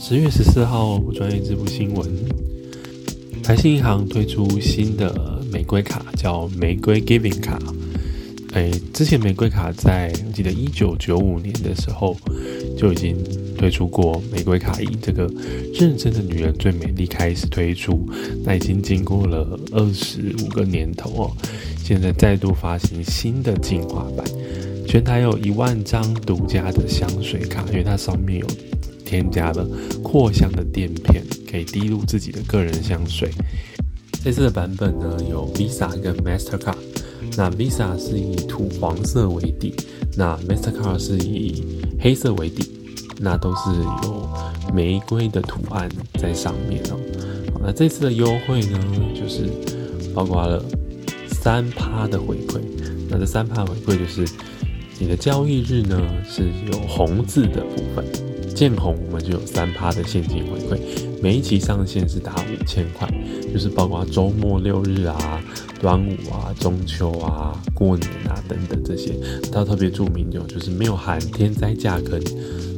十月十四号，不专业支付新闻，台信银行推出新的玫瑰卡，叫玫瑰 Giving 卡。哎，之前玫瑰卡在我记得一九九五年的时候就已经推出过玫瑰卡，以这个认真的女人最美丽开始推出，那已经经过了二十五个年头哦，现在再度发行新的进化版，全台有一万张独家的香水卡，因为它上面有添加了扩香的垫片，可以滴入自己的个人香水。这次的版本呢，有 Visa 跟 Mastercard。那 Visa 是以土黄色为底，那 Mastercard 是以黑色为底，那都是有玫瑰的图案在上面哦。那这次的优惠呢，就是包括了三趴的回馈。那这三趴回馈就是你的交易日呢是有红字的部分，见红我们就有三趴的现金回馈，每一期上限是达五千块，就是包括周末六日啊。端午啊、中秋啊、过年啊等等这些，它特别注明有就是没有含天灾价跟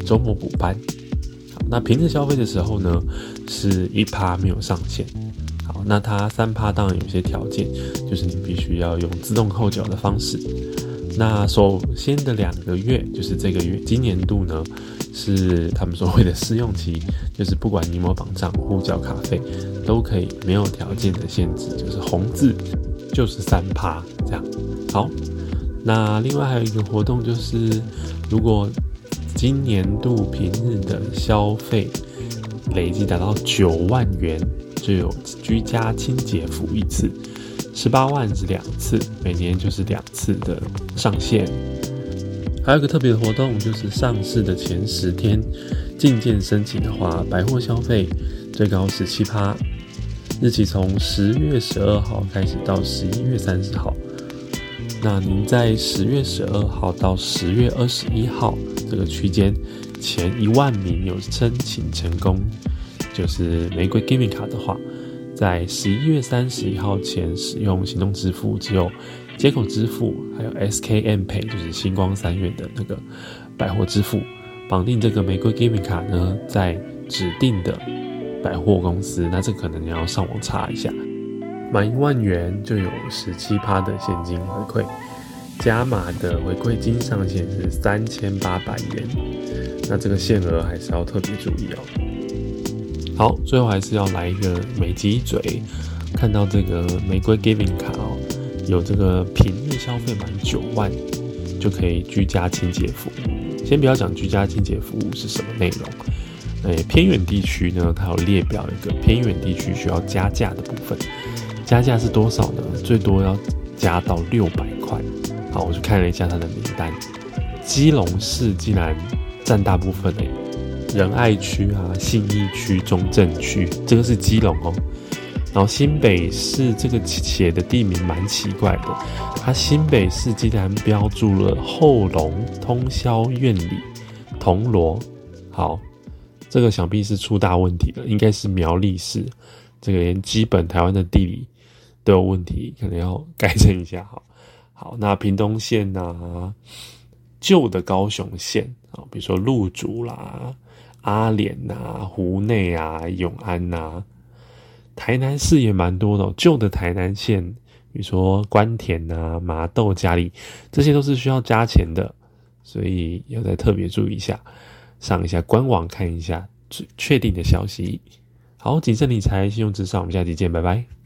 周末补班。好，那平日消费的时候呢，是一趴没有上限。好，那它三趴当然有些条件，就是你必须要用自动扣缴的方式。那首先的两个月，就是这个月今年度呢，是他们所谓的试用期，就是不管你有没有绑账户缴卡费，都可以没有条件的限制，就是红字。就是三趴这样，好，那另外还有一个活动就是，如果今年度平日的消费累计达到九万元，就有居家清洁服一次；十八万是两次，每年就是两次的上限。还有一个特别的活动，就是上市的前十天进件申请的话，百货消费最高是七趴。日期从十月十二号开始到十一月三十号。那您在十月十二号到十月二十一号这个区间前一万名有申请成功，就是玫瑰 Giving 卡的话，在十一月三十一号前使用行动支付，只有接口支付还有 SKM Pay，就是星光三月的那个百货支付，绑定这个玫瑰 gaming 卡呢，在指定的。百货公司，那这可能你要上网查一下。满一万元就有十七趴的现金回馈，加码的回馈金上限是三千八百元。那这个限额还是要特别注意哦。好，最后还是要来一个美鸡嘴，看到这个玫瑰 Giving 卡哦，有这个平日消费满九万就可以居家清洁服务。先不要讲居家清洁服务是什么内容。诶，偏远地区呢，它有列表一个偏远地区需要加价的部分，加价是多少呢？最多要加到六百块。好，我去看了一下它的名单，基隆市竟然占大部分诶，仁爱区啊、信义区、中正区，这个是基隆哦。然后新北市这个写的地名蛮奇怪的，它新北市竟然标注了后龙、通宵、院里、铜锣。好。这个想必是出大问题了，应该是苗栗市，这个连基本台湾的地理都有问题，可能要改正一下哈。好，那屏东县呐，旧的高雄县啊，比如说鹿竹啦、阿莲呐、湖内啊、永安呐，台南市也蛮多的，旧的台南县，比如说关田呐、麻豆、嘉里，这些都是需要加钱的，所以要再特别注意一下。上一下官网看一下确定的消息。好，谨慎理财，信用至上，我们下期见，拜拜。